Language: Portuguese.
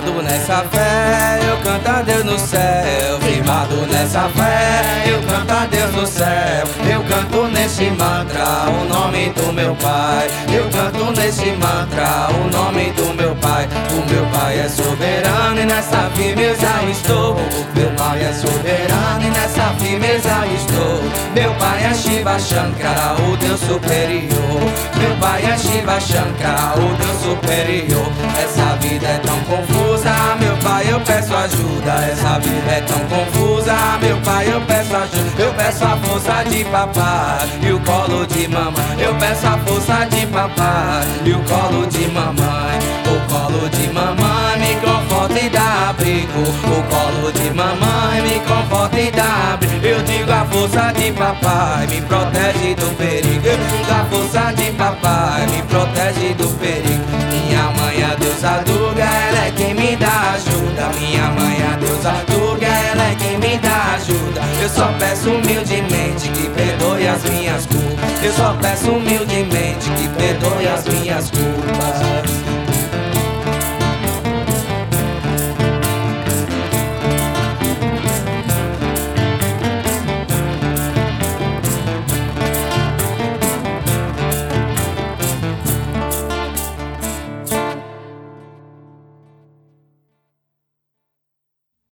Firmado nessa fé, eu canto a Deus no céu. Firmado nessa fé, eu canto a Deus no céu. Eu canto nesse mantra o nome do meu Pai. Eu canto nesse mantra o nome do meu Pai. O meu Pai é soberano e nessa firmeza estou. Meu Pai é soberano e nessa firmeza estou. Meu Pai é Shiva Shankara, o Deus superior. Meu Pai é Shiva Shankara, o Deus superior. Essa vida é tão confusa, ajuda. Essa vida é tão confusa, meu Pai, eu peço ajuda. Eu peço a força de papai e o colo de mamãe. Eu peço a força de papai e o colo de mamãe. O colo de mamãe me conforta e dá abrigo. O colo de mamãe me conforta e dá abrigo. Eu digo a força de papai me protege do perigo. Eu digo a força de papai me protege do perigo. Eu só peço humildemente que perdoe as minhas culpas. Eu só peço humildemente que perdoe as minhas culpas.